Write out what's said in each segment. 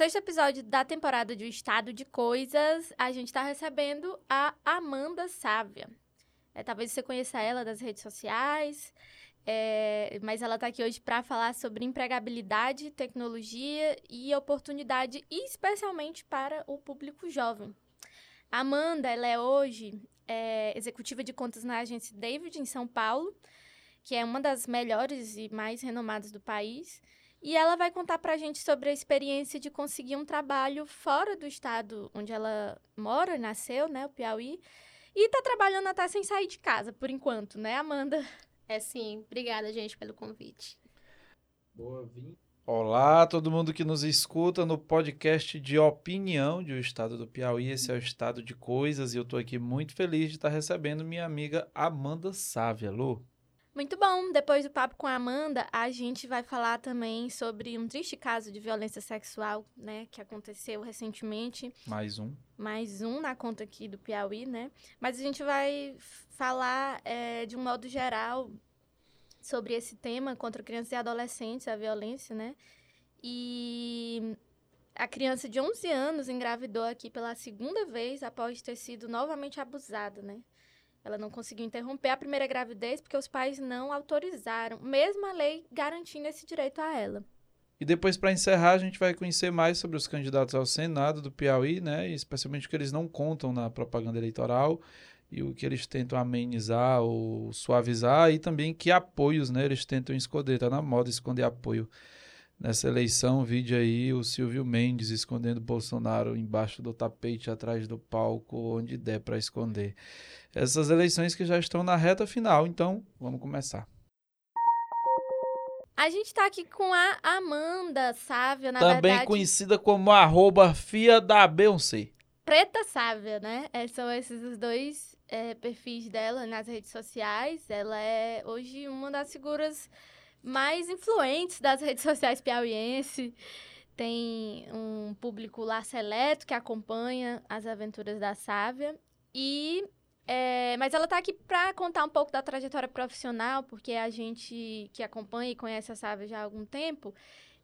sexto episódio da temporada de O Estado de Coisas, a gente está recebendo a Amanda Sávia. É, talvez você conheça ela das redes sociais, é, mas ela está aqui hoje para falar sobre empregabilidade, tecnologia e oportunidade, especialmente para o público jovem. Amanda, ela é hoje é, executiva de contas na agência David, em São Paulo, que é uma das melhores e mais renomadas do país. E ela vai contar para a gente sobre a experiência de conseguir um trabalho fora do estado onde ela mora, nasceu, né, o Piauí, e está trabalhando até sem sair de casa, por enquanto, né, Amanda? É sim. Obrigada, gente, pelo convite. Boa vinda. Olá, todo mundo que nos escuta no podcast de opinião de O Estado do Piauí. Esse é o Estado de Coisas e eu estou aqui muito feliz de estar recebendo minha amiga Amanda Sávia. Lu. Muito bom. Depois do papo com a Amanda, a gente vai falar também sobre um triste caso de violência sexual, né, que aconteceu recentemente. Mais um. Mais um na conta aqui do Piauí, né? Mas a gente vai falar é, de um modo geral sobre esse tema contra crianças e adolescentes, a violência, né? E a criança de 11 anos engravidou aqui pela segunda vez após ter sido novamente abusada, né? Ela não conseguiu interromper a primeira gravidez porque os pais não autorizaram, mesmo a lei garantindo esse direito a ela. E depois, para encerrar, a gente vai conhecer mais sobre os candidatos ao Senado do Piauí, né? especialmente o que eles não contam na propaganda eleitoral e o que eles tentam amenizar ou suavizar e também que apoios né, eles tentam esconder. Está na moda esconder apoio. Nessa eleição, vídeo aí o Silvio Mendes escondendo Bolsonaro embaixo do tapete, atrás do palco, onde der para esconder. Essas eleições que já estão na reta final, então vamos começar. A gente está aqui com a Amanda Sávia, na Também verdade. conhecida como arroba Fia da Beyoncé. Preta Sávia, né? É, são esses os dois é, perfis dela nas redes sociais. Ela é hoje uma das figuras mais influentes das redes sociais piauiense. Tem um público lá seleto que acompanha as aventuras da Sávia. E é, mas ela está aqui para contar um pouco da trajetória profissional, porque a gente que acompanha e conhece a Sávia já há algum tempo,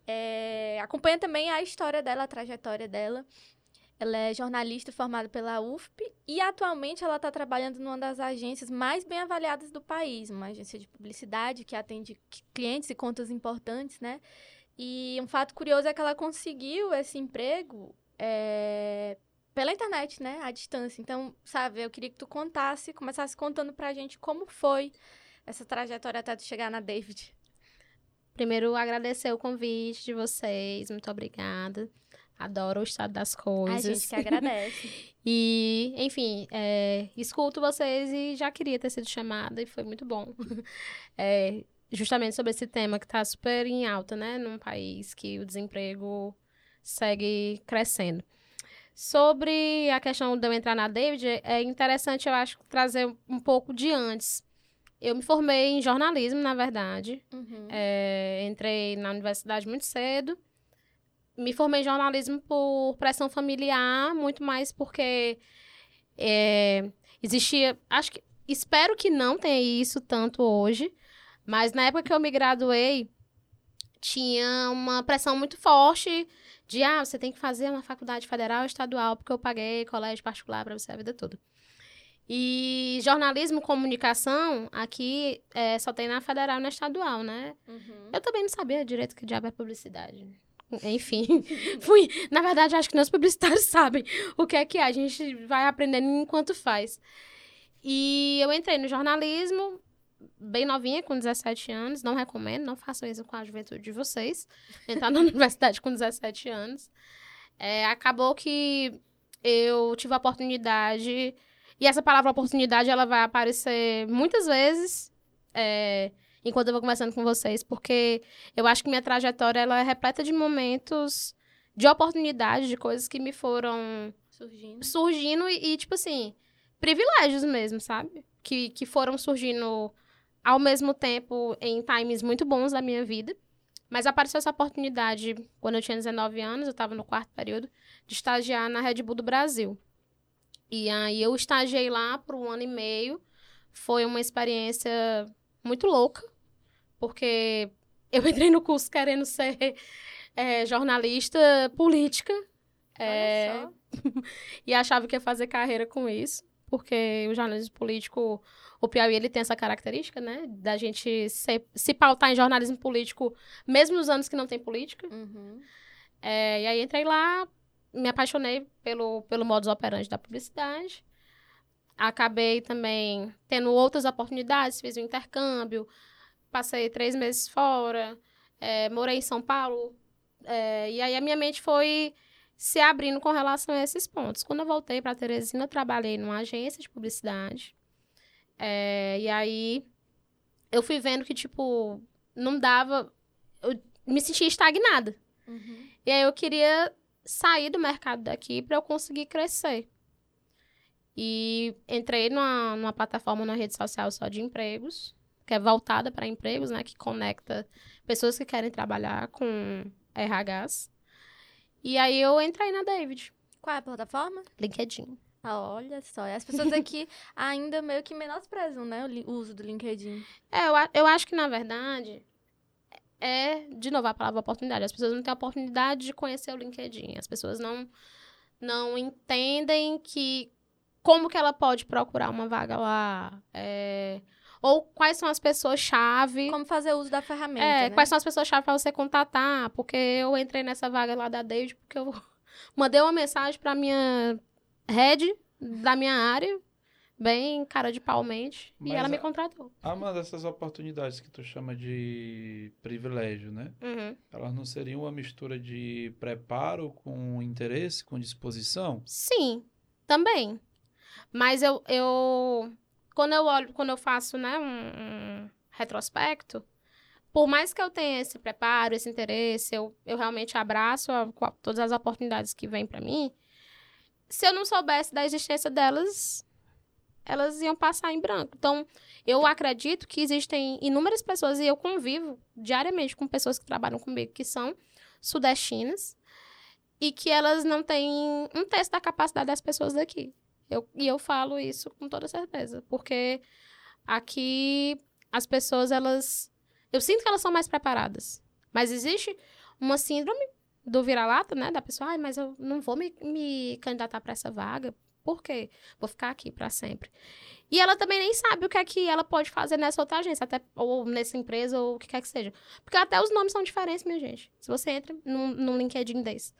é, acompanha também a história dela, a trajetória dela. Ela é jornalista formada pela UFP e atualmente ela está trabalhando numa das agências mais bem avaliadas do país, uma agência de publicidade que atende clientes e contas importantes, né? E um fato curioso é que ela conseguiu esse emprego é, pela internet, né? À distância. Então, sabe, eu queria que tu contasse, começasse contando pra gente como foi essa trajetória até tu chegar na David. Primeiro, agradecer o convite de vocês. Muito obrigada. Adoro o estado das coisas. A gente que agradece. e, enfim, é, escuto vocês e já queria ter sido chamada e foi muito bom. é, justamente sobre esse tema que está super em alta, né? Num país que o desemprego segue crescendo. Sobre a questão de eu entrar na David, é interessante, eu acho, trazer um pouco de antes. Eu me formei em jornalismo, na verdade. Uhum. É, entrei na universidade muito cedo me formei em jornalismo por pressão familiar, muito mais porque é, existia. Acho que. Espero que não tenha isso tanto hoje, mas na época que eu me graduei, tinha uma pressão muito forte de ah, você tem que fazer uma faculdade federal ou estadual, porque eu paguei colégio particular para você a vida toda. E jornalismo, comunicação, aqui é, só tem na federal e na estadual, né? Uhum. Eu também não sabia direito que diabo é publicidade. Enfim, fui. Na verdade, acho que nós publicitários sabem o que é que é. A gente vai aprendendo enquanto faz. E eu entrei no jornalismo, bem novinha, com 17 anos. Não recomendo, não façam isso com a juventude de vocês. Entrar na universidade com 17 anos. É, acabou que eu tive a oportunidade. E essa palavra oportunidade, ela vai aparecer muitas vezes. É, enquanto eu vou conversando com vocês, porque eu acho que minha trajetória ela é repleta de momentos de oportunidade, de coisas que me foram surgindo, surgindo e, e, tipo assim, privilégios mesmo, sabe? Que, que foram surgindo ao mesmo tempo em times muito bons da minha vida. Mas apareceu essa oportunidade quando eu tinha 19 anos, eu estava no quarto período, de estagiar na Red Bull do Brasil. E aí eu estagiei lá por um ano e meio. Foi uma experiência muito louca, porque eu entrei no curso querendo ser é, jornalista política. É, e achava que ia fazer carreira com isso, porque o jornalismo político, o Piauí, ele tem essa característica, né? Da gente se, se pautar em jornalismo político, mesmo nos anos que não tem política. Uhum. É, e aí entrei lá, me apaixonei pelo, pelo modus operandi da publicidade. Acabei também tendo outras oportunidades, fiz um intercâmbio, passei três meses fora, é, morei em São Paulo. é, e aí a minha mente foi se abrindo com relação a esses pontos. Quando eu voltei para Teresina, eu trabalhei numa agência de publicidade. É, e aí eu fui vendo que, tipo, não dava. Eu me sentia estagnada. Uhum. E aí eu queria sair do mercado daqui para eu conseguir crescer. E entrei numa, numa plataforma na rede social só de empregos, que é voltada para empregos, né? Que conecta pessoas que querem trabalhar com RHs. E aí eu entrei na David, Qual é a plataforma? LinkedIn. Ah, olha só. As pessoas aqui ainda meio que menosprezam, né? O, uso do LinkedIn. É, eu, eu acho que, na verdade, é, de novo, a palavra oportunidade. As pessoas não têm a oportunidade de conhecer o LinkedIn. As pessoas não, não entendem que como que ela pode procurar uma vaga lá. é, ou quais são as pessoas-chave. Como fazer uso da ferramenta, É, né? quais são as pessoas-chave para você contatar. Porque eu entrei nessa vaga lá da David porque eu mandei uma mensagem para minha head da minha área, bem cara de palmente, e ela me a- contratou. Há uma dessas oportunidades que tu chama de privilégio, né? Uhum. Elas não seriam uma mistura de preparo com interesse, com disposição? Sim, também. Mas eu, eu quando eu olho, quando eu faço, né, um, um retrospecto, por mais que eu tenha esse preparo, esse interesse, eu, eu realmente abraço a- co- todas as oportunidades que vêm para mim. Se eu não soubesse da existência delas, elas iam passar em branco. Então, eu acredito que existem inúmeras pessoas, e eu convivo diariamente com pessoas que trabalham comigo, que são sudestinas, e que elas não têm um terço da capacidade das pessoas daqui. Eu, e eu falo isso com toda certeza, porque aqui as pessoas, elas. Eu sinto que elas são mais preparadas. Mas existe uma síndrome do vira-lata, né? Da pessoa, ai, mas eu não vou me, me candidatar para essa vaga. Por quê? Vou ficar aqui para sempre. E ela também nem sabe o que é que ela pode fazer nessa outra agência, até, ou nessa empresa, ou o que quer que seja. Porque até os nomes são diferentes, minha gente. Se você entra num, num LinkedIn desse,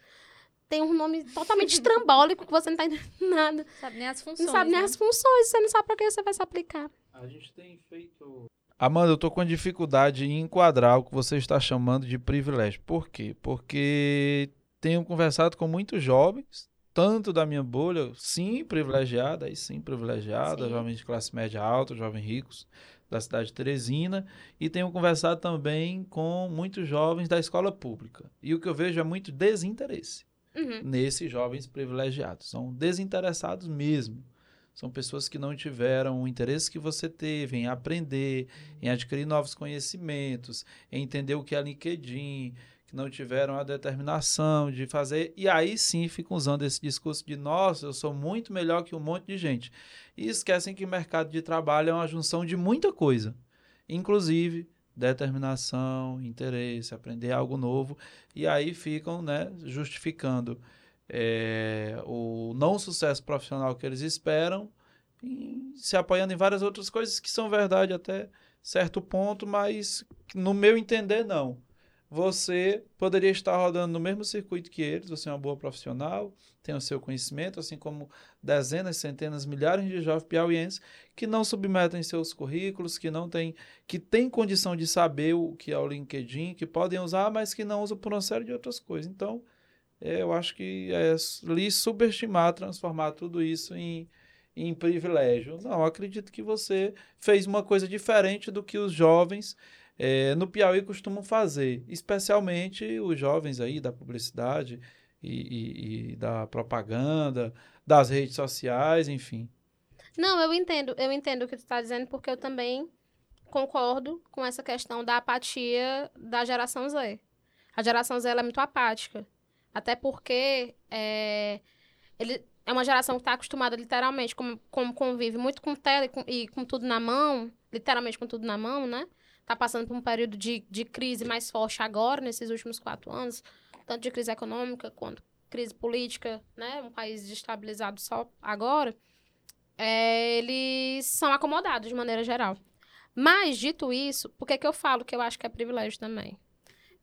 tem um nome totalmente estrambólico que você não tá entendendo nada. Sabe nem as funções, Não sabe nem né? as funções, você não sabe pra que você vai se aplicar. A gente tem feito. Amanda, eu tô com dificuldade em enquadrar o que você está chamando de privilégio. Por quê? Porque tenho conversado com muitos jovens, tanto da minha bolha, sim, privilegiada, aí sim, privilegiada, Sim. jovens de classe média alta, jovens ricos da cidade de Teresina, e tenho conversado também com muitos jovens da escola pública. E o que eu vejo é muito desinteresse Uhum. nesses jovens privilegiados. São desinteressados mesmo. São pessoas que não tiveram o interesse que você teve em aprender, em adquirir novos conhecimentos, em entender o que é LinkedIn, que não tiveram a determinação de fazer. E aí sim ficam usando esse discurso de nossa, eu sou muito melhor que um monte de gente. E esquecem que o mercado de trabalho é uma junção de muita coisa, inclusive determinação, interesse, aprender algo novo. E aí ficam né, justificando é, o não sucesso profissional que eles esperam, se apoiando em várias outras coisas que são verdade até certo ponto, mas no meu entender, não. Você poderia estar rodando no mesmo circuito que eles, você é uma boa profissional, tem o seu conhecimento, assim como dezenas, centenas, milhares de jovens piauienses que não submetem seus currículos, que não têm, que têm condição de saber o que é o LinkedIn, que podem usar, mas que não usam por uma série de outras coisas. Então, eu acho que é lhe subestimar, transformar tudo isso em, em privilégio. Não, acredito que você fez uma coisa diferente do que os jovens é, no Piauí costumam fazer, especialmente os jovens aí da publicidade e, e- e da propaganda, das redes sociais, enfim. Não, eu entendo, eu entendo o que tu está dizendo, porque eu também concordo com essa questão da apatia da geração Z. A geração Z é muito apática. Até porque é, ele é uma geração que está acostumada, literalmente, como, como convive muito com tela e com, e com tudo na mão, literalmente com tudo na mão, né? Tá passando por um período de, de crise mais forte agora, nesses últimos quatro anos, tanto de crise econômica quanto crise política, né? Um país destabilizado só agora, é, eles são acomodados de maneira geral. Mas, dito isso, por que, que eu falo que eu acho que é privilégio também?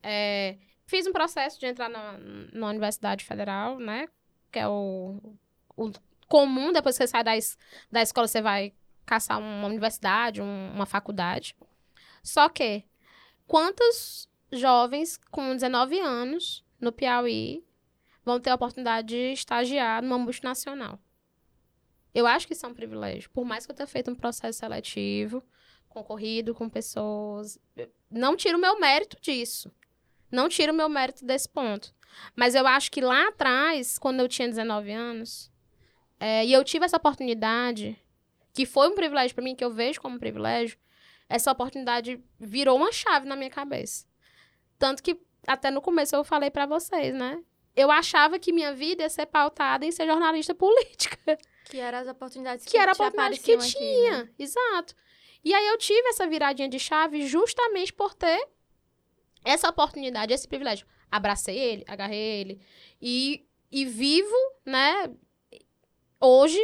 É, fiz um processo de entrar na, na Universidade Federal, né? Que é o, o comum, depois que você sai da, es, da escola, você vai caçar uma universidade, um, uma faculdade. Só que, quantos jovens com 19 anos no Piauí vão ter a oportunidade de estagiar numa multinacional? Eu acho que isso é um privilégio. Por mais que eu tenha feito um processo seletivo, concorrido com pessoas. Não tiro o meu mérito disso. Não tiro o meu mérito desse ponto. Mas eu acho que lá atrás, quando eu tinha 19 anos, é, e eu tive essa oportunidade, que foi um privilégio para mim, que eu vejo como um privilégio, essa oportunidade virou uma chave na minha cabeça. Tanto que até no começo eu falei para vocês, né? Eu achava que minha vida ia ser pautada em ser jornalista política. Que eram as oportunidades que, que era a oportunidade que aqui, tinha. Né? Exato. E aí eu tive essa viradinha de chave justamente por ter essa oportunidade, esse privilégio. Abracei ele, agarrei ele. E, e vivo, né, hoje,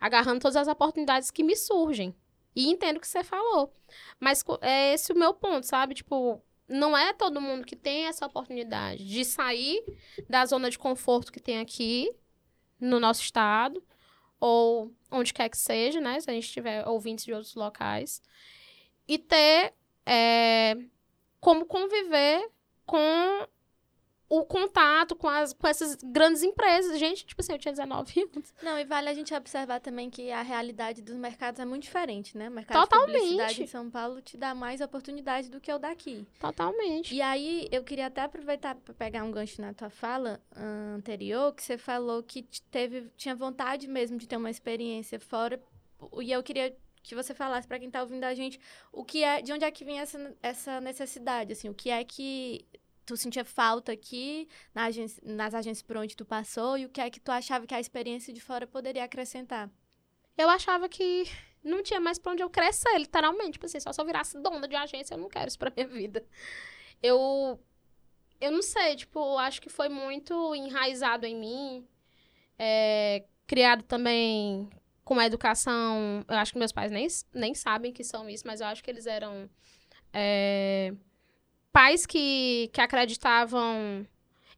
agarrando todas as oportunidades que me surgem. E entendo o que você falou. Mas é esse o meu ponto, sabe? Tipo, não é todo mundo que tem essa oportunidade de sair da zona de conforto que tem aqui no nosso estado ou onde quer que seja, né? Se a gente tiver ouvintes de outros locais. E ter é, como conviver com o contato com, as, com essas grandes empresas. Gente, tipo assim, eu tinha 19 anos. Não, e vale a gente observar também que a realidade dos mercados é muito diferente, né? O mercado Totalmente. de publicidade em São Paulo te dá mais oportunidade do que o daqui. Totalmente. E aí, eu queria até aproveitar para pegar um gancho na tua fala uh, anterior, que você falou que teve, tinha vontade mesmo de ter uma experiência fora. E eu queria que você falasse para quem está ouvindo a gente o que é, de onde é que vem essa, essa necessidade, assim, o que é que tu sentia falta aqui na agência, nas agências por onde tu passou e o que é que tu achava que a experiência de fora poderia acrescentar? Eu achava que não tinha mais pra onde eu crescer, literalmente. Tipo assim, só se eu virasse dona de agência, eu não quero isso pra minha vida. Eu. Eu não sei, tipo, acho que foi muito enraizado em mim. É, criado também com a educação. Eu acho que meus pais nem, nem sabem que são isso, mas eu acho que eles eram. É, pais que, que acreditavam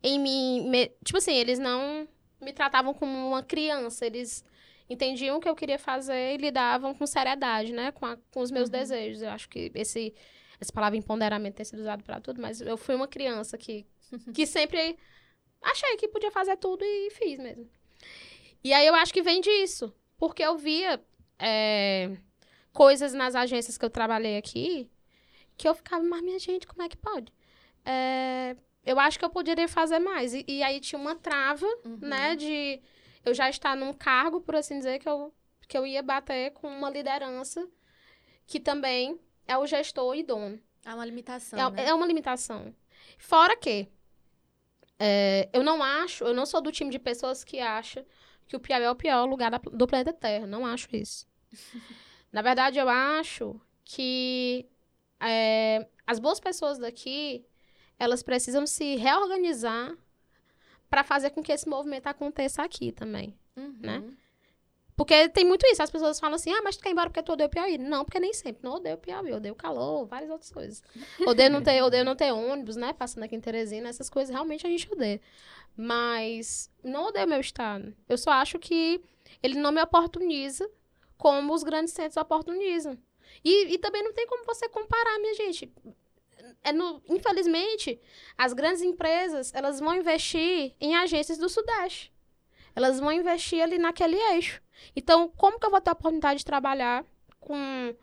em mim. Me, tipo assim, eles não me tratavam como uma criança. Eles entendiam o que eu queria fazer e lidavam com seriedade, né? Com, a, com os meus uhum. desejos. Eu acho que esse, essa palavra empoderamento tem sido usado para tudo, mas eu fui uma criança que, que sempre achei que podia fazer tudo e fiz mesmo. E aí eu acho que vem disso. Porque eu via é, coisas nas agências que eu trabalhei aqui que eu ficava, mas minha gente, como é que pode? É, eu acho que eu poderia fazer mais. E, e aí tinha uma trava, uhum. né, de eu já estar num cargo, por assim dizer, que eu, que eu ia bater com uma liderança que também é o gestor e dono. É uma limitação. É, né? é uma limitação. Fora que é, eu não acho, eu não sou do time de pessoas que acham que o Piauí é o pior lugar da, do planeta Terra. Não acho isso. Na verdade, eu acho que é, as boas pessoas daqui, elas precisam se reorganizar para fazer com que esse movimento aconteça aqui também, uhum. né? Porque tem muito isso, as pessoas falam assim, ah, mas tu quer ir embora porque tu odeia o Piauí. Não, porque nem sempre. Não odeio o Piauí, odeio o calor, várias outras coisas. Odeio não ter, odeio não ter ônibus, né, passando aqui em Teresina, essas coisas realmente a gente odeia. Mas não odeio meu estado. Eu só acho que ele não me oportuniza como os grandes centros oportunizam. E, e também não tem como você comparar, minha gente. É no, infelizmente, as grandes empresas, elas vão investir em agências do Sudeste. Elas vão investir ali naquele eixo. Então, como que eu vou ter a oportunidade de trabalhar com,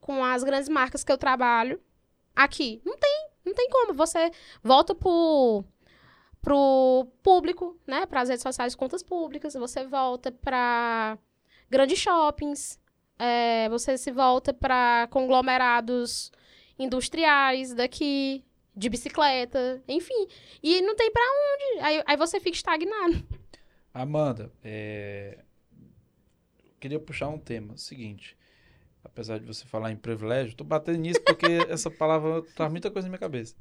com as grandes marcas que eu trabalho aqui? Não tem, não tem como. Você volta pro pro público, né, para as redes sociais, contas públicas, você volta para grandes shoppings, é, você se volta para conglomerados industriais daqui, de bicicleta, enfim. E não tem para onde. Aí, aí você fica estagnado. Amanda, é... queria puxar um tema. Seguinte, apesar de você falar em privilégio, tô batendo nisso porque essa palavra traz muita coisa na minha cabeça.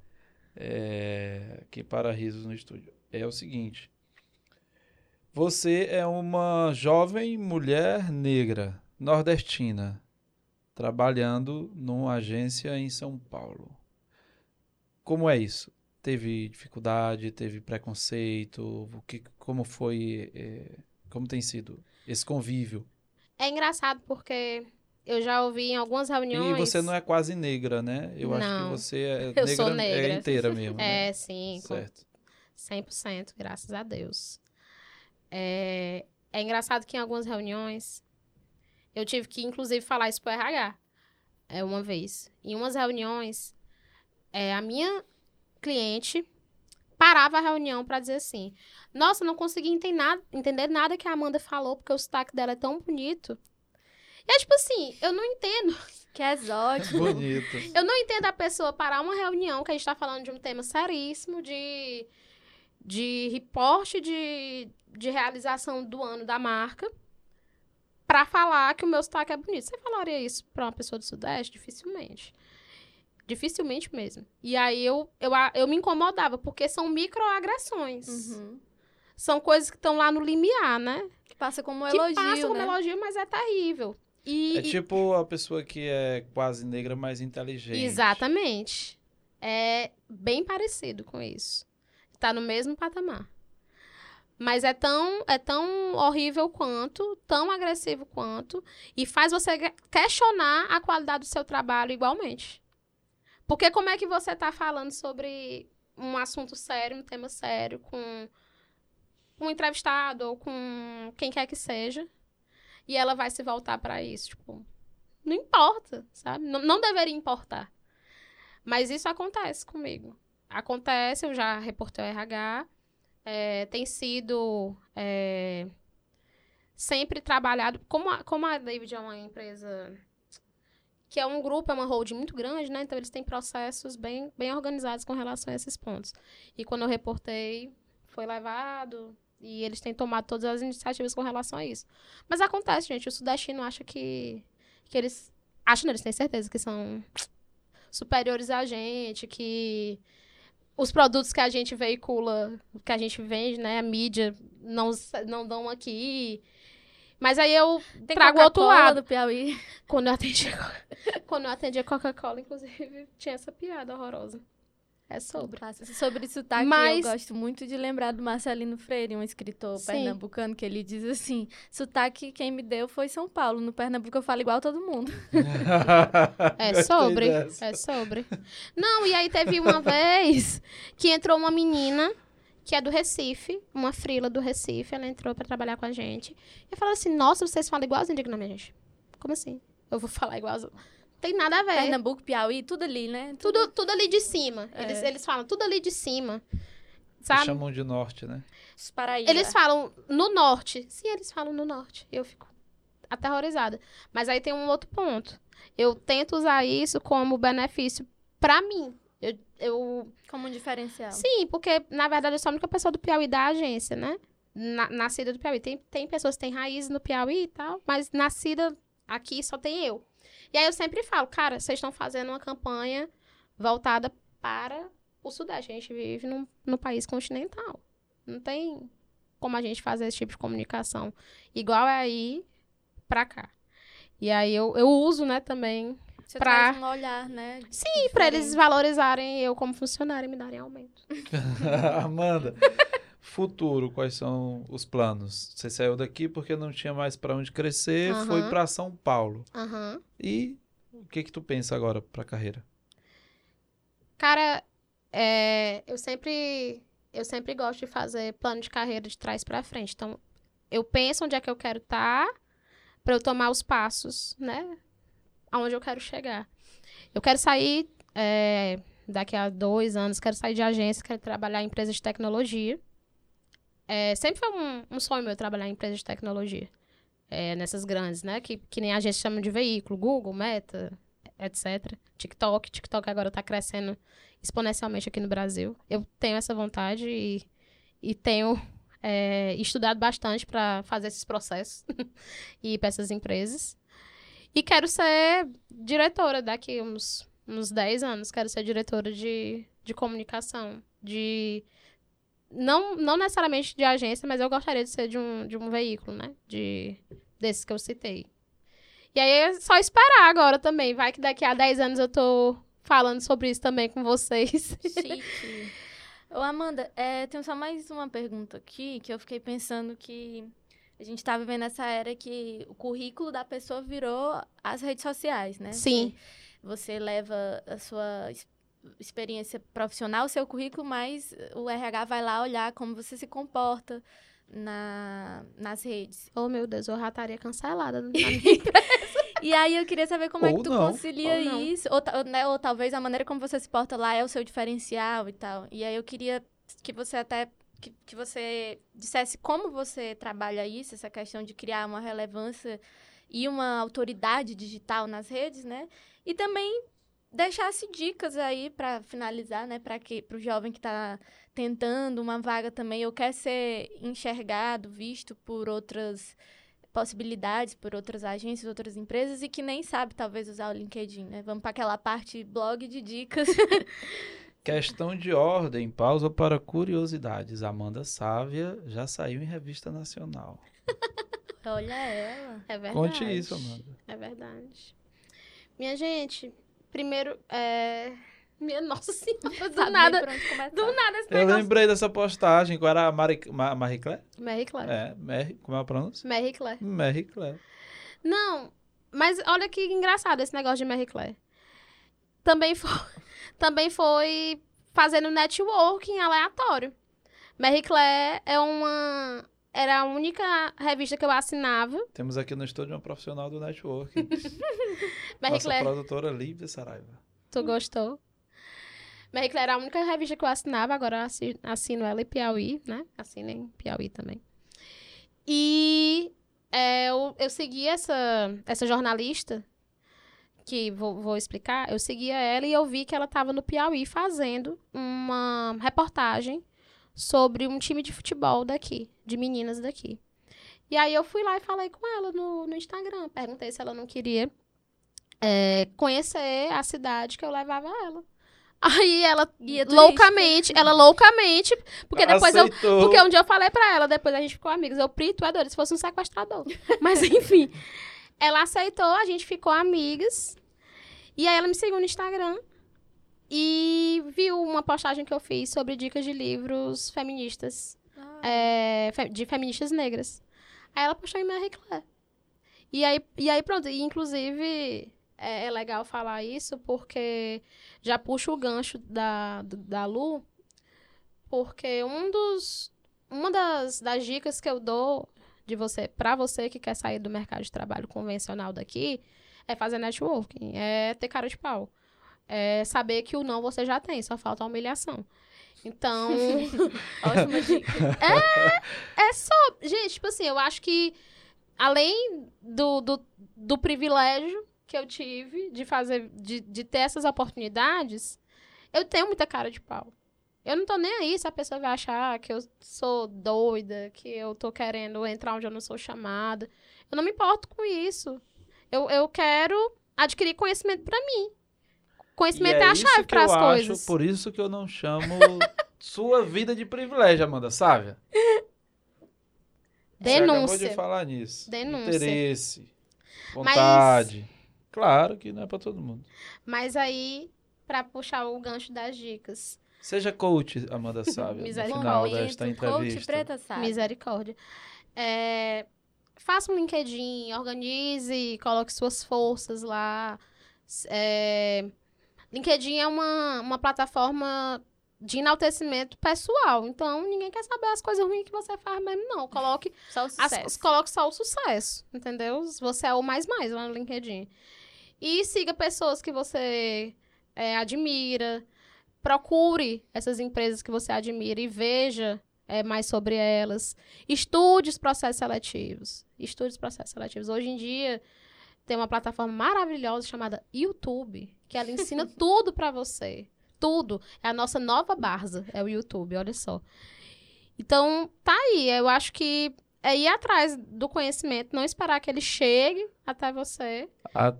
é, aqui para risos no estúdio. É o seguinte. Você é uma jovem mulher negra, nordestina, trabalhando numa agência em São Paulo. Como é isso? Teve dificuldade, teve preconceito? O que, como foi, é, como tem sido esse convívio? É engraçado porque eu já ouvi em algumas reuniões. E você não é quase negra, né? Eu acho que Não. você é Eu negra, sou é negra. inteira mesmo. né? É, sim, Certo. 100%, graças a Deus. É, é engraçado que em algumas reuniões, eu tive que, inclusive, falar isso pro RH, é, uma vez. Em umas reuniões, é, a minha cliente parava a reunião para dizer assim, nossa, não consegui entender nada, entender nada que a Amanda falou, porque o sotaque dela é tão bonito. E é tipo assim, eu não entendo Que é exótico. Bonito. eu não entendo a pessoa parar uma reunião que a gente tá falando de um tema seríssimo, de, de reporte de, de realização do ano da marca, pra falar que o meu sotaque é bonito. Você falaria isso pra uma pessoa do Sudeste? Dificilmente. Dificilmente mesmo. E aí eu, eu, eu me incomodava, porque são microagressões. Uhum. São coisas que estão lá no limiar, né? Que passa como um que elogio, passa como né? elogio, mas é terrível. E, É e- tipo a pessoa que é quase negra, mas inteligente. Exatamente. É bem parecido com isso. Tá no mesmo patamar. Mas é tão, é tão horrível quanto, tão agressivo quanto, e faz você que- questionar a qualidade do seu trabalho igualmente. Porque como é que você tá falando sobre um assunto sério, um tema sério, com um entrevistado ou com quem quer que seja, e ela vai se voltar pra isso, tipo, não importa, sabe? Não, não deveria importar. Mas isso acontece comigo. Acontece, eu já reportei o RH. É, tem sido é, sempre trabalhado. Como a, como a David é uma empresa que é um grupo, é uma holding muito grande, né? Então eles têm processos bem, bem organizados com relação a esses pontos. E quando eu reportei, foi levado. E eles têm tomado todas as iniciativas com relação a isso. Mas acontece, gente. O sudestino acha que, que eles. Acham, eles têm certeza que são superiores a gente, que os produtos que a gente veicula, que a gente vende, né, a mídia, não, não dão aqui. Mas aí eu Tem trago outro lado. do Piauí. Quando eu atendi, quando eu atendi a Coca-Cola, inclusive, tinha essa piada horrorosa. É sobre. Sobre sotaque, Mas- eu gosto muito de lembrar do Marcelino Freire, um escritor Sim. pernambucano, que ele diz assim, sotaque quem me deu foi São Paulo. No Pernambuco eu falo igual todo mundo. É sobre. É sobre. Não, e aí teve uma vez que entrou uma menina que é do Recife, uma frila do Recife, ela entrou pra trabalhar com a gente. E falou assim: Nossa, vocês falam igualzinho. Eu digo, não, minha gente. Como assim? Eu vou falar igualzinho. Tem nada a ver. Pernambuco, Piauí, tudo ali, né? Tudo, tudo ali de cima. É. Eles, eles falam tudo ali de cima. Eles Sabe? chamam de norte, né? Os Paraíba. Eles falam no norte. Sim, eles falam no norte. Eu fico aterrorizada. Mas aí tem um outro ponto. Eu tento usar isso como benefício pra mim. Eu, eu Como um diferencial. Sim, porque, na verdade, eu sou a única pessoa do Piauí da agência, né? Na- nascida do Piauí. Tem, tem pessoas que têm raiz no Piauí e tal, mas nascida aqui só tem eu. E aí eu sempre falo, cara, vocês estão fazendo uma campanha voltada para o Sudeste. A gente vive num, num país continental. Não tem como a gente fazer esse tipo de comunicação igual é aí pra cá. E aí eu, eu uso, né, também Você pra- traz um olhar, né? Sim, pra eles valorizarem eu como funcionário e me darem aumento. Amanda, futuro, quais são os planos? Você saiu daqui porque não tinha mais para onde crescer, foi Aham. para São Paulo. Aham. E o que que tu pensa agora para carreira? Cara, é, eu sempre eu sempre gosto de fazer plano de carreira de trás pra frente. Então, eu penso onde é que eu quero estar pra eu tomar os passos, né? Aonde eu quero chegar. Eu quero sair é, daqui a dois anos, quero sair de agência, quero trabalhar em empresas de tecnologia. É, sempre foi um, um sonho meu trabalhar em empresas de tecnologia. É, nessas grandes, né? Que, que nem a gente chama de veículo, Google, Meta, etc. TikTok. TikTok agora tá crescendo exponencialmente aqui no Brasil. Eu tenho essa vontade e, e tenho é, estudado bastante para fazer esses processos e ir para essas empresas. E quero ser diretora daqui uns, uns 10 anos. Quero ser diretora de, de comunicação, de não, não necessariamente de agência, mas eu gostaria de ser de um, de um veículo, né? De, desses que eu citei. E aí é só esperar agora também. Vai que daqui a 10 anos eu tô falando sobre isso também com vocês. Chique. Ô, Amanda, é, tenho só mais uma pergunta aqui, que eu fiquei pensando que a gente tá vivendo essa era que o currículo da pessoa virou as redes sociais, né? Sim. Você, você leva a sua experiência profissional, o seu currículo, mas o RH vai lá olhar como você se comporta na, nas redes. Oh, meu Deus, eu já estaria cancelada. na minha E aí eu queria saber como é Ou que tu não. concilia Ou isso. Ou, né, ou talvez a maneira como você se porta lá é o seu diferencial e tal. E aí eu queria que você até. Que, que você dissesse como você trabalha isso, essa questão de criar uma relevância e uma autoridade digital nas redes, né? E também deixasse dicas aí para finalizar, né? Para que para o jovem que está tentando uma vaga também ou quer ser enxergado, visto por outras possibilidades por outras agências, outras empresas e que nem sabe talvez usar o LinkedIn, né? Vamos para aquela parte blog de dicas. Questão de ordem, pausa para curiosidades. Amanda Sávia já saiu em revista nacional. Olha ela. É verdade. Conte isso, Amanda. É verdade. Minha gente, primeiro, é... Minha nossa senhora, do nem nada, do nada esse Eu negócio. lembrei dessa postagem. Qual era a Marie, Ma, Marie Claire? Marie Claire. É, Mary, como é a pronúncia? Marie Claire. Marie Claire. Não, mas olha que engraçado esse negócio de Marie Claire. Também foi, também foi fazendo networking aleatório. Marie Claire é uma... Era a única revista que eu assinava. Temos aqui no estúdio uma profissional do. Marie Nossa Claire, produtora Lívia Saraiva. tu gostou? Marie Claire era a única revista que eu assinava, agora eu assi- assino ela e Piauí, né? Assino em Piauí também. E é, eu, eu segui essa, essa jornalista, que vou, vou explicar, eu seguia ela e eu vi que ela estava no Piauí fazendo uma reportagem sobre um time de futebol daqui, de meninas daqui. E aí eu fui lá e falei com ela no, no Instagram, perguntei se ela não queria é, conhecer a cidade que eu levava ela. Aí ela loucamente, ela loucamente, porque depois eu Aceitou. porque um dia eu falei pra ela, depois a gente ficou amigos. Eu, Pri, tu é doida, se fosse um sequestrador. Mas enfim, ela aceitou, a gente ficou amigas. E aí ela me seguiu no Instagram e viu uma postagem que eu fiz sobre dicas de livros feministas, Ah, é, de feministas negras. Aí ela postou em Marie Claire. E aí, e aí pronto, e inclusive é, é legal falar isso porque já puxa o gancho da, da Lu, porque um dos, uma das, das dicas que eu dou de você para você que quer sair do mercado de trabalho convencional daqui é fazer networking, é ter cara de pau. É saber que o não você já tem, só falta a humilhação. Então, Ótima dica. é só. Gente, tipo assim, eu acho que além do, do, do privilégio que eu tive de fazer, de, de ter essas oportunidades, eu tenho muita cara de pau. Eu não tô nem aí se a pessoa vai achar que eu sou doida, que eu tô querendo entrar onde eu não sou chamada. Eu não me importo com isso. Eu, eu quero adquirir conhecimento pra mim. Conhecimento E é, a chave para eu as acho, coisas. Por isso que eu não chamo sua vida de privilégio, Amanda Sávia. Você acabou Denúncia. de falar nisso. Denúncia. Interesse, vontade. Claro que não é pra todo mundo. Mas aí, pra puxar o gancho das dicas. Seja coach, Amanda Sávia, no final Momento, desta Coach entrevista. preta sabe. Misericórdia. É, faça um LinkedIn, organize, coloque suas forças lá. É, LinkedIn é uma, uma plataforma de enaltecimento pessoal. Então, ninguém quer saber as coisas ruins que você faz mesmo, não. Coloque, Só o as, sucesso. coloque só o sucesso, entendeu? Você é o mais mais lá no LinkedIn. E siga pessoas que você é, admira. Procure essas empresas que você admira e veja é, mais sobre elas. Estude os processos seletivos. Estude os processos seletivos. Hoje em dia, tem uma plataforma maravilhosa chamada YouTube, que ela ensina tudo pra você. Tudo. É a nossa nova Barza, é o YouTube, olha só. Então, tá aí. Eu acho que é ir atrás do conhecimento, não esperar que ele chegue até você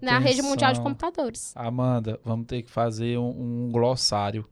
na rede mundial de Atenção. computadores. Amanda, vamos ter que fazer um, um glossário.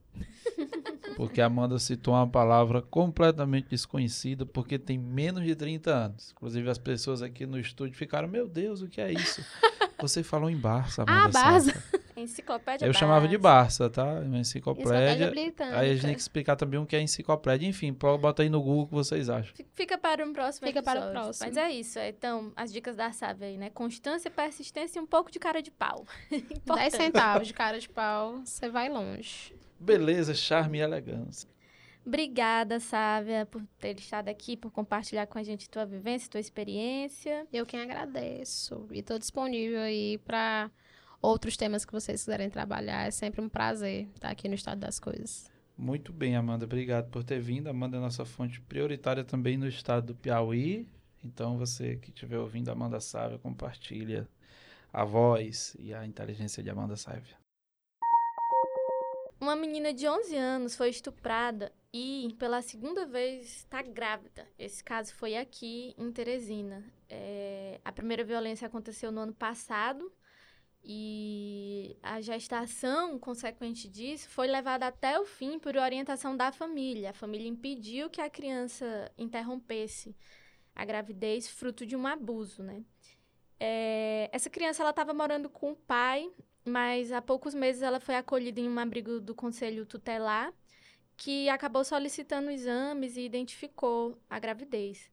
Porque a Amanda citou uma palavra completamente desconhecida, porque tem menos de 30 anos. Inclusive, as pessoas aqui no estúdio ficaram, meu Deus, o que é isso? Você falou em Barça, Amanda Ah, Barça. Enciclopédia Eu chamava de Barça. Barça, tá? Uma Enciclopédia enciclopédia. Aí a gente tem que explicar também o que é enciclopédia. Enfim, bota aí no Google o que vocês acham. Fi- Fica para um próximo Fica para o episódio. próximo. Mas é isso. é, Então, as dicas da Sávia aí, né? Constância, persistência e um pouco de cara de pau. 10 Importante. centavos de cara de pau, você vai longe. Beleza, charme e elegância. Obrigada, Sávia, por ter estado aqui, por compartilhar com a gente tua vivência, tua experiência. Eu quem agradeço. E tô disponível aí para outros temas que vocês quiserem trabalhar. É sempre um prazer estar aqui no Estado das Coisas. Muito bem, Amanda. Obrigado por ter vindo. Amanda é nossa fonte prioritária também no estado do Piauí. Então, você que estiver ouvindo Amanda Sávia, compartilha a voz e a inteligência de Amanda Sávia. Uma menina de 11 anos foi estuprada e, pela segunda vez, está grávida. Esse caso foi aqui em Teresina. É, a primeira violência aconteceu no ano passado e a gestação consequente disso foi levada até o fim por orientação da família. A família impediu que a criança interrompesse a gravidez fruto de um abuso, né? É, essa criança ela estava morando com o pai mas há poucos meses ela foi acolhida em um abrigo do Conselho Tutelar, que acabou solicitando exames e identificou a gravidez.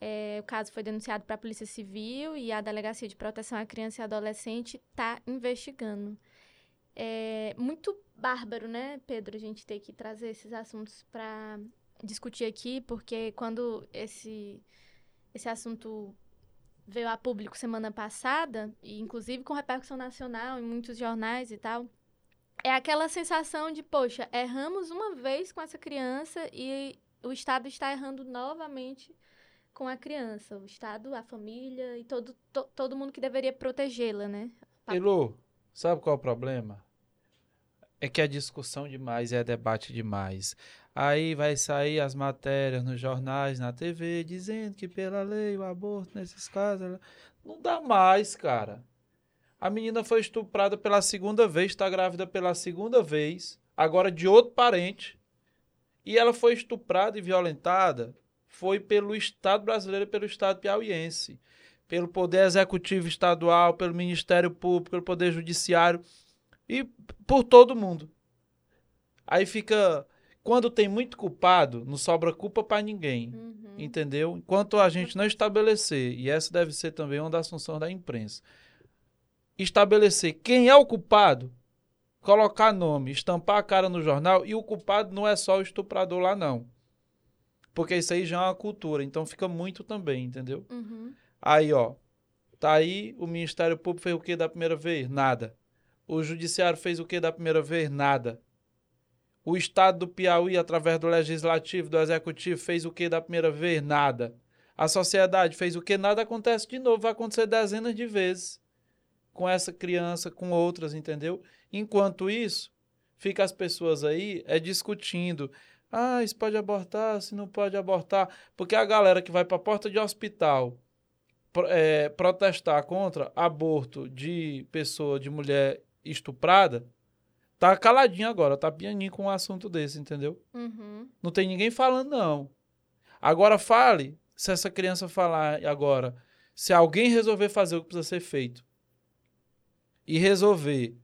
É, o caso foi denunciado para a Polícia Civil e a Delegacia de Proteção à Criança e Adolescente está investigando. É muito bárbaro, né, Pedro, a gente ter que trazer esses assuntos para discutir aqui, porque quando esse, esse assunto veio a público semana passada, e inclusive com repercussão nacional em muitos jornais e tal, é aquela sensação de, poxa, erramos uma vez com essa criança e o Estado está errando novamente com a criança. O Estado, a família e todo, to, todo mundo que deveria protegê-la, né? Elô, sabe qual é o problema? É que é discussão demais, é debate demais. Aí vai sair as matérias nos jornais, na TV, dizendo que pela lei o aborto nesses casos. Não dá mais, cara. A menina foi estuprada pela segunda vez, está grávida pela segunda vez, agora de outro parente. E ela foi estuprada e violentada foi pelo Estado brasileiro pelo Estado piauiense. Pelo Poder Executivo Estadual, pelo Ministério Público, pelo Poder Judiciário e por todo mundo. Aí fica quando tem muito culpado, não sobra culpa para ninguém. Uhum. Entendeu? Enquanto a gente não estabelecer, e essa deve ser também uma das funções da imprensa, estabelecer quem é o culpado, colocar nome, estampar a cara no jornal, e o culpado não é só o estuprador lá, não. Porque isso aí já é uma cultura, então fica muito também, entendeu? Uhum. Aí, ó, tá aí, o Ministério Público fez o que da primeira vez? Nada. O Judiciário fez o que da primeira vez? Nada. O Estado do Piauí, através do Legislativo, do Executivo, fez o que da primeira vez? Nada. A sociedade fez o que? Nada acontece de novo. Vai acontecer dezenas de vezes com essa criança, com outras, entendeu? Enquanto isso, fica as pessoas aí é discutindo. Ah, isso pode abortar, se não pode abortar. Porque a galera que vai para a porta de hospital é, protestar contra aborto de pessoa, de mulher estuprada, tá caladinho agora, tá pianinho com um assunto desse, entendeu? Uhum. Não tem ninguém falando, não. Agora fale, se essa criança falar agora, se alguém resolver fazer o que precisa ser feito e resolver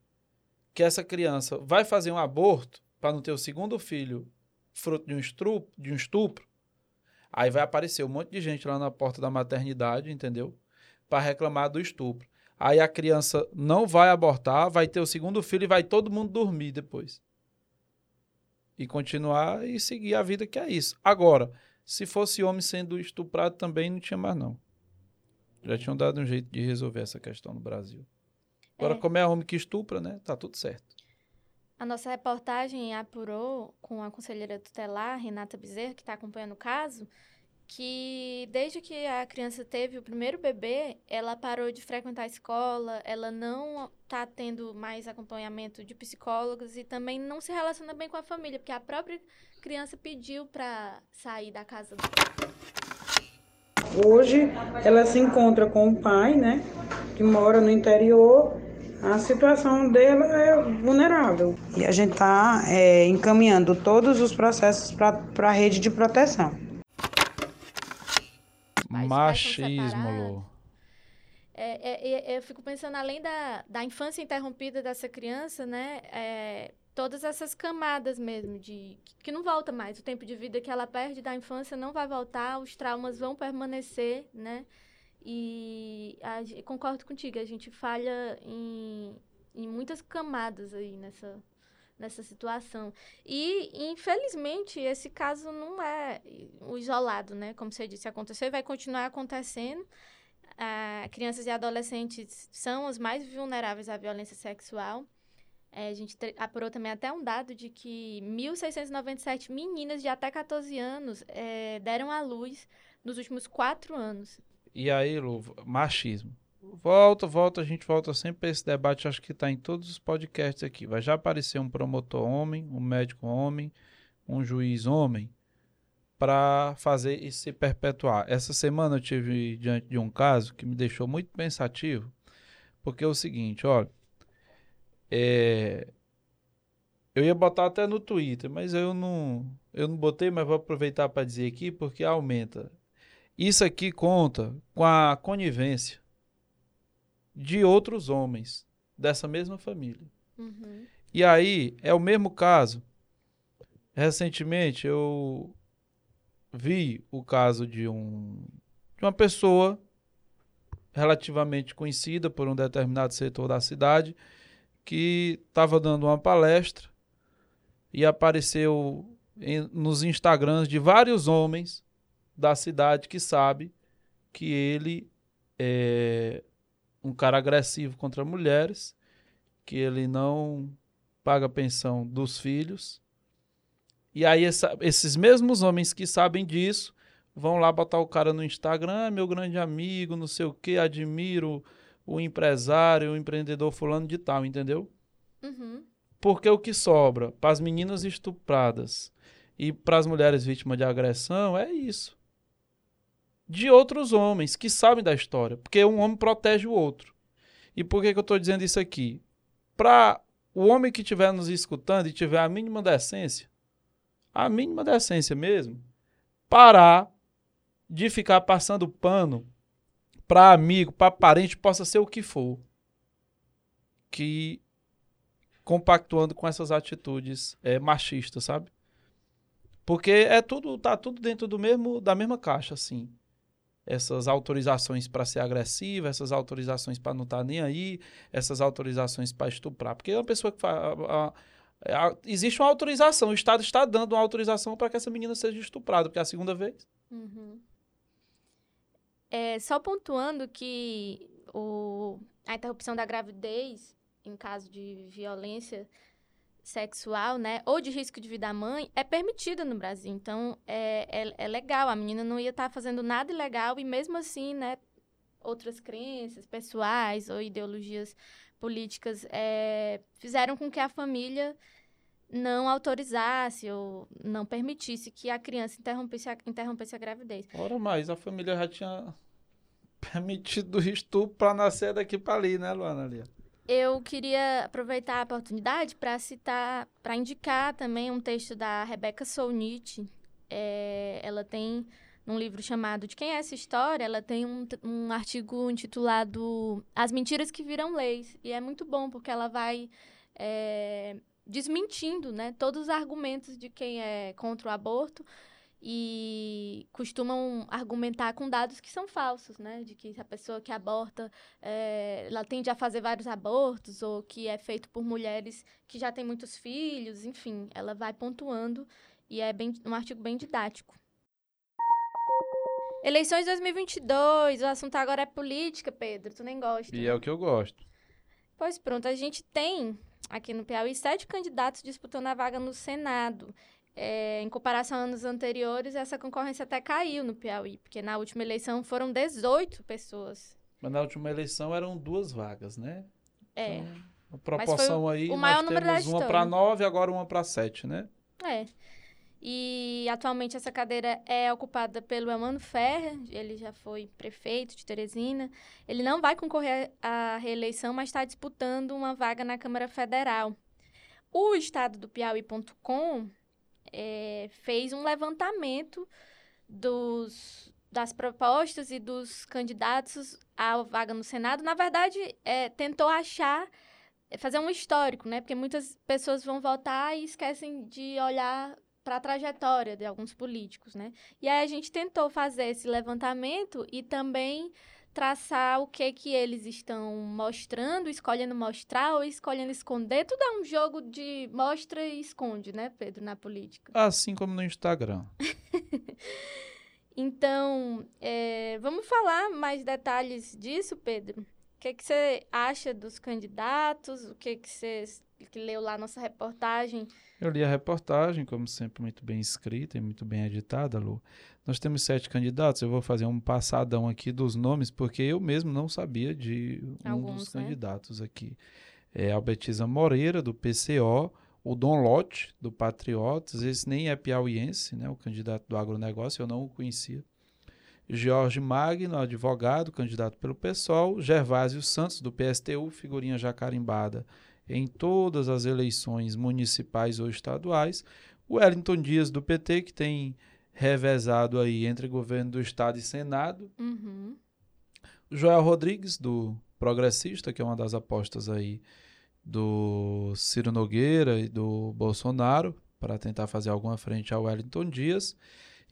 que essa criança vai fazer um aborto para não ter o segundo filho fruto de um, estupro, de um estupro, aí vai aparecer um monte de gente lá na porta da maternidade, entendeu? Para reclamar do estupro. Aí a criança não vai abortar, vai ter o segundo filho e vai todo mundo dormir depois. E continuar e seguir a vida que é isso. Agora, se fosse homem sendo estuprado também não tinha mais não. Já tinham dado um jeito de resolver essa questão no Brasil. Agora, É. como é homem que estupra, né? Tá tudo certo. A nossa reportagem apurou com a conselheira tutelar, Renata Bezerra, que está acompanhando o caso, que desde que a criança teve o primeiro bebê, ela parou de frequentar a escola, ela não está tendo mais acompanhamento de psicólogos e também não se relaciona bem com a família, porque a própria criança pediu para sair da casa. Hoje ela se encontra com o pai, né, que mora no interior, a situação dela é vulnerável. E a gente está é, encaminhando todos os processos para a rede de proteção. Machismo, Lu. É, é, é, eu fico pensando, além da, da infância interrompida dessa criança, né? É, todas essas camadas mesmo, de que não volta mais. O tempo de vida que ela perde da infância não vai voltar, os traumas vão permanecer, né? E a, concordo contigo, a gente falha em, em muitas camadas aí nessa, nessa situação. E, infelizmente, esse caso não é isolado, né? Como você disse, aconteceu e vai continuar acontecendo. Ah, crianças e adolescentes são os mais vulneráveis à violência sexual. É, a gente apurou também até um dado de que 1.697 meninas de até 14 anos é, deram à luz nos últimos quatro anos. E aí, Lu, machismo. Volta, volta, a gente volta sempre para esse debate, acho que está em todos os podcasts aqui. Vai já aparecer um promotor homem, um médico homem, um juiz homem, para fazer isso se perpetuar. Essa semana eu tive diante de um caso que me deixou muito pensativo, porque é o seguinte, olha, é, eu ia botar até no Twitter, mas eu não, eu não botei, mas vou aproveitar para dizer aqui porque aumenta. Isso aqui conta com a conivência de outros homens dessa mesma família. Uhum. E aí é o mesmo caso. Recentemente eu vi o caso de um de uma pessoa relativamente conhecida por um determinado setor da cidade que estava dando uma palestra e apareceu em, nos Instagrams de vários homens da cidade que sabe que ele é um cara agressivo contra mulheres, que ele não paga pensão dos filhos. E aí essa, esses mesmos homens que sabem disso vão lá botar o cara no Instagram, ah, meu grande amigo, não sei o que, admiro o empresário, o empreendedor fulano de tal, entendeu? Uhum. Porque o que sobra para as meninas estupradas e para as mulheres vítimas de agressão é isso de outros homens que sabem da história, porque um homem protege o outro. E por que, que eu estou dizendo isso aqui? Para o homem que estiver nos escutando e tiver a mínima decência, a mínima decência mesmo, parar de ficar passando pano para amigo, para parente, possa ser o que for, que compactuando com essas atitudes é, machistas, sabe? Porque é tudo, tá tudo dentro do mesmo, da mesma caixa, assim essas autorizações para ser agressiva, essas autorizações para não estar tá nem aí, essas autorizações para estuprar. Porque é uma pessoa que faz. existe uma autorização, o Estado está dando uma autorização para que essa menina seja estuprada, porque é a segunda vez. Uhum. É, só pontuando que o, a interrupção da gravidez, em caso de violência sexual, né, ou de risco de vida à mãe, é permitida no Brasil. Então, é, é, é legal. A menina não ia estar tá fazendo nada ilegal e, mesmo assim, né, outras crenças pessoais ou ideologias políticas é, fizeram com que a família não autorizasse ou não permitisse que a criança interrompesse a, interrompesse a gravidez. Ora, mas a família já tinha permitido o estupro para nascer daqui para ali, né, Luana? Ali? Eu queria aproveitar a oportunidade para citar, para indicar também um texto da Rebecca Solnit. É, ela tem, num livro chamado De Quem é essa História, ela tem um, um artigo intitulado As Mentiras que Viram Leis. E é muito bom, porque ela vai é, desmentindo né, todos os argumentos de quem é contra o aborto e costumam argumentar com dados que são falsos, né? De que a pessoa que aborta, é, ela tende a fazer vários abortos, ou que é feito por mulheres que já têm muitos filhos, enfim, ela vai pontuando e é bem, um artigo bem didático. Eleições 2022, o assunto agora é política, Pedro, tu nem gosta. E é o que eu gosto. Pois pronto, a gente tem aqui no Piauí sete candidatos disputando a vaga no Senado. É, em comparação a anos anteriores, essa concorrência até caiu no Piauí, porque na última eleição foram 18 pessoas. Mas na última eleição eram duas vagas, né? É. Então, a proporção aí, o maior número temos uma para nove, agora uma para sete, né? É. E atualmente essa cadeira é ocupada pelo Emano Ferrer, ele já foi prefeito de Teresina. Ele não vai concorrer à reeleição, mas está disputando uma vaga na Câmara Federal. O estado do Piauí.com é, fez um levantamento dos, das propostas e dos candidatos à vaga no Senado. Na verdade, é, tentou achar, fazer um histórico, né? Porque muitas pessoas vão votar e esquecem de olhar para a trajetória de alguns políticos, né? E aí a gente tentou fazer esse levantamento e também traçar o que que eles estão mostrando, escolhendo mostrar ou escolhendo esconder. Tudo é um jogo de mostra e esconde, né, Pedro, na política. Assim como no Instagram. então, é, vamos falar mais detalhes disso, Pedro? O que, que você acha dos candidatos? O que, que você que leu lá nossa reportagem? Eu li a reportagem, como sempre, muito bem escrita e muito bem editada, Lu. Nós temos sete candidatos. Eu vou fazer um passadão aqui dos nomes, porque eu mesmo não sabia de um Alguns, dos né? candidatos aqui. É Albetiza Moreira, do PCO, o Dom Lote, do Patriotas, esse nem é piauiense, né, o candidato do agronegócio, eu não o conhecia. Jorge Magno, advogado, candidato pelo PSOL, Gervásio Santos, do PSTU, figurinha já carimbada em todas as eleições municipais ou estaduais, o Wellington Dias, do PT, que tem revezado aí entre governo do Estado e Senado, Uhum. o Joel Rodrigues, do Progressista, que é uma das apostas aí do Ciro Nogueira e do Bolsonaro, para tentar fazer alguma frente ao Wellington Dias,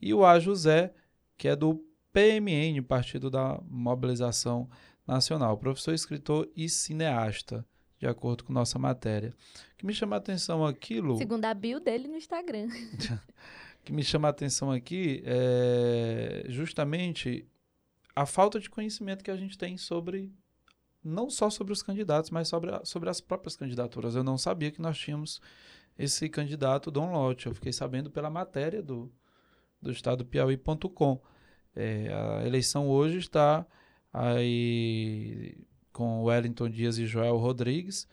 e o A. José, que é do PMN, Partido da Mobilização Nacional, professor, escritor e cineasta, de acordo com nossa matéria. O que me chama a atenção aqui, Lu, Segundo a bio dele no Instagram. o que me chama a atenção aqui é justamente a falta de conhecimento que a gente tem sobre não só sobre os candidatos, mas sobre, a- sobre as próprias candidaturas. Eu não sabia que nós tínhamos esse candidato Dom Lote. Eu fiquei sabendo pela matéria do, do estado Piauí.com. É, a eleição hoje está aí com Wellington Dias e Joel Rodrigues,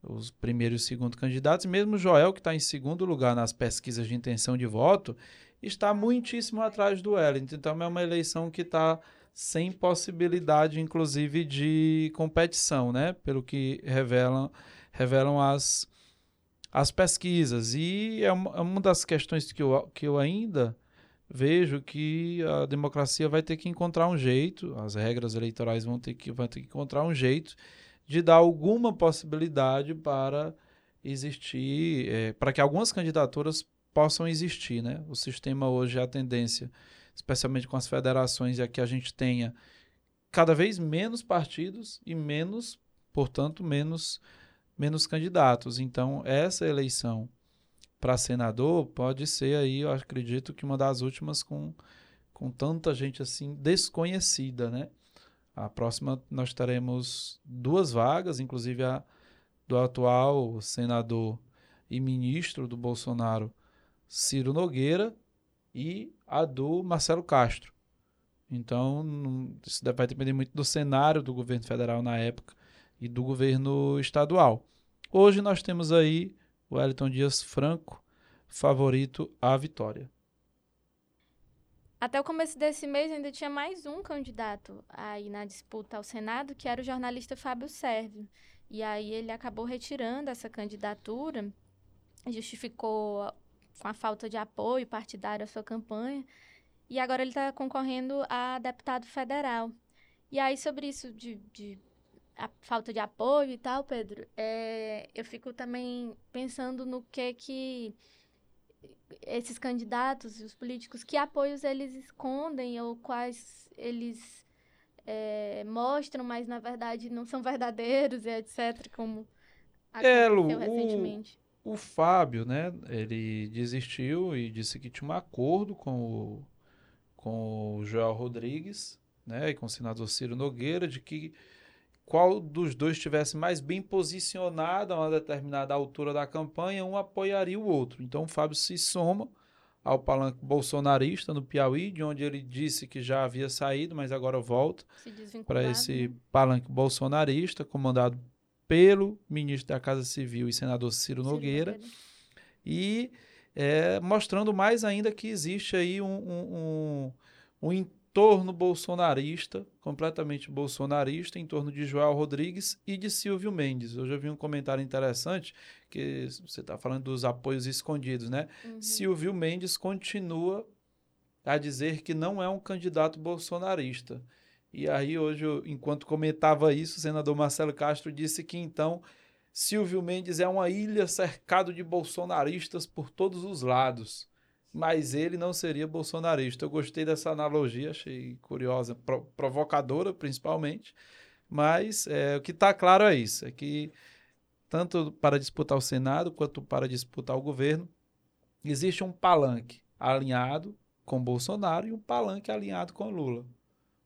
os primeiro e segundo candidatos. Mesmo Joel, que está em segundo lugar nas pesquisas de intenção de voto, está muitíssimo atrás do Wellington. Então é uma eleição que está sem possibilidade, inclusive, de competição, né? Pelo que revelam, revelam as, as pesquisas. E é uma, é uma das questões que eu, que eu ainda vejo que a democracia vai ter que encontrar um jeito, as regras eleitorais vão ter que, vão ter que encontrar um jeito de dar alguma possibilidade para existir, eh, para que algumas candidaturas possam existir, né? O sistema hoje, a tendência, especialmente com as federações, é que a gente tenha cada vez menos partidos e menos, portanto, menos, menos candidatos. Então, essa eleição para senador pode ser aí, eu acredito que uma das últimas com, com tanta gente assim desconhecida, né? A próxima nós teremos duas vagas, inclusive a do atual senador e ministro do Bolsonaro, Ciro Nogueira, e a do Marcelo Castro. Então, isso vai depender muito do cenário do governo federal na época e do governo estadual. Hoje nós temos aí Wellington Dias Franco, favorito à vitória. Até o começo desse mês ainda tinha mais um candidato aí na disputa ao Senado, que era o jornalista Fábio Sérvio. E aí ele acabou retirando essa candidatura, justificou com a falta de apoio partidário à sua campanha, e agora ele está concorrendo a deputado federal. E aí, sobre isso de, de a falta de apoio e tal, Pedro, é, eu fico também pensando no que que esses candidatos e os políticos, que apoios eles escondem ou quais eles é, mostram, mas na verdade não são verdadeiros e etc., como É, Lu, aconteceu o- recentemente. O Fábio, né, ele desistiu e disse que tinha um acordo com o, com o Joel Rodrigues, né, e com o senador Ciro Nogueira, de que qual dos dois estivesse mais bem posicionado a uma determinada altura da campanha, um apoiaria o outro. Então o Fábio se soma ao palanque bolsonarista no Piauí, de onde ele disse que já havia saído, mas agora volta para esse né? palanque bolsonarista, comandado pelo ministro da Casa Civil e senador Ciro Ciro Nogueira. E é, mostrando mais ainda que existe aí um, um, um, um entorno bolsonarista, completamente bolsonarista, em torno de Joel Rodrigues e de Silvio Mendes. Eu já vi um comentário interessante, que você está falando dos apoios escondidos, né? Uhum. Silvio Mendes continua a dizer que não é um candidato bolsonarista. E aí, hoje, eu, enquanto comentava isso, o senador Marcelo Castro disse que então Silvio Mendes é uma ilha cercado de bolsonaristas por todos os lados mas ele não seria bolsonarista. Eu gostei dessa analogia, achei curiosa, pro, provocadora principalmente, mas é, o que está claro é isso, é que tanto para disputar o Senado quanto para disputar o governo, existe um palanque alinhado com Bolsonaro e um palanque alinhado com Lula.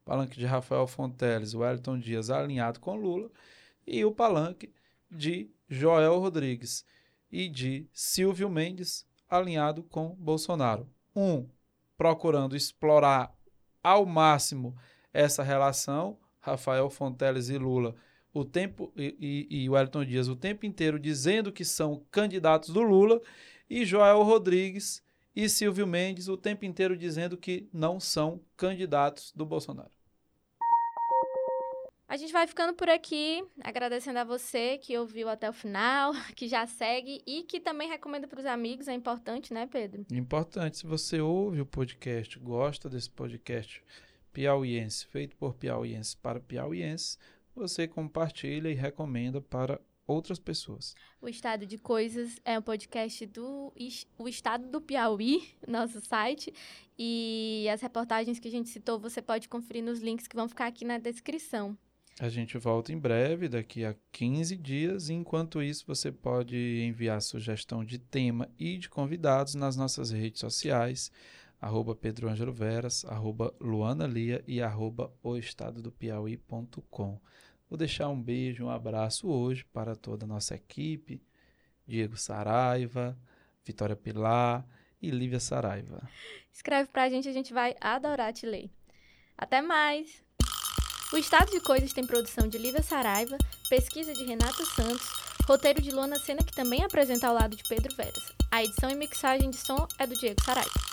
O palanque de Rafael Fonteles, Wellington Dias alinhado com Lula e o palanque de Joel Rodrigues e de Silvio Mendes alinhado com Bolsonaro. Um, procurando explorar ao máximo essa relação, Rafael Fonteles e Lula, o tempo e, e, e Wellington Dias o tempo inteiro dizendo que são candidatos do Lula, e Joel Rodrigues e Silvio Mendes o tempo inteiro dizendo que não são candidatos do Bolsonaro. A gente vai ficando por aqui, agradecendo a você que ouviu até o final, que já segue e que também recomenda para os amigos. É importante, né, Pedro? Importante. Se você ouve o podcast, gosta desse podcast piauiense, feito por piauiense para piauiense, você compartilha e recomenda para outras pessoas. O Estado de Coisas é um podcast do o Estado do Piauí, nosso site, e as reportagens que a gente citou você pode conferir nos links que vão ficar aqui na descrição. A gente volta em breve, daqui a 15 dias. Enquanto isso, você pode enviar sugestão de tema e de convidados nas nossas redes sociais, arroba Pedro Veras, arroba Luana Lia e arroba oestadodopiauí.com. Vou deixar um beijo, um abraço hoje para toda a nossa equipe, Diego Saraiva, Vitória Pilar e Lívia Saraiva. Escreve para a gente, a gente vai adorar te ler. Até mais! O Estado de Coisas tem produção de Lívia Saraiva, pesquisa de Renata Santos, roteiro de Luana Sena, que também apresenta ao lado de Pedro Veras. A edição e mixagem de som é do Diego Saraiva.